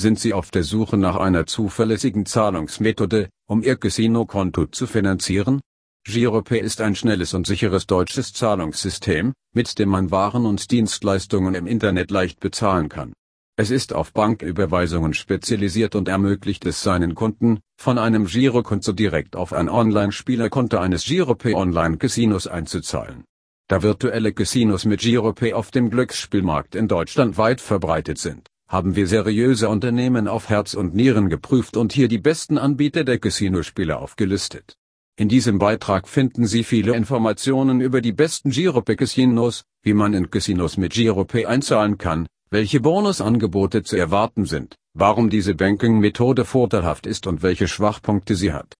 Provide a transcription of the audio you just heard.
Sind Sie auf der Suche nach einer zuverlässigen Zahlungsmethode, um Ihr Casino-Konto zu finanzieren? Giropay ist ein schnelles und sicheres deutsches Zahlungssystem, mit dem man Waren und Dienstleistungen im Internet leicht bezahlen kann. Es ist auf Banküberweisungen spezialisiert und ermöglicht es seinen Kunden, von einem Girokonto direkt auf ein Online-Spielerkonto eines Giropay Online-Casinos einzuzahlen. Da virtuelle Casinos mit Giropay auf dem Glücksspielmarkt in Deutschland weit verbreitet sind haben wir seriöse Unternehmen auf Herz und Nieren geprüft und hier die besten Anbieter der Casinospiele aufgelistet. In diesem Beitrag finden Sie viele Informationen über die besten Giropay-Casinos, wie man in Casinos mit Giropay einzahlen kann, welche Bonusangebote zu erwarten sind, warum diese Banking-Methode vorteilhaft ist und welche Schwachpunkte sie hat.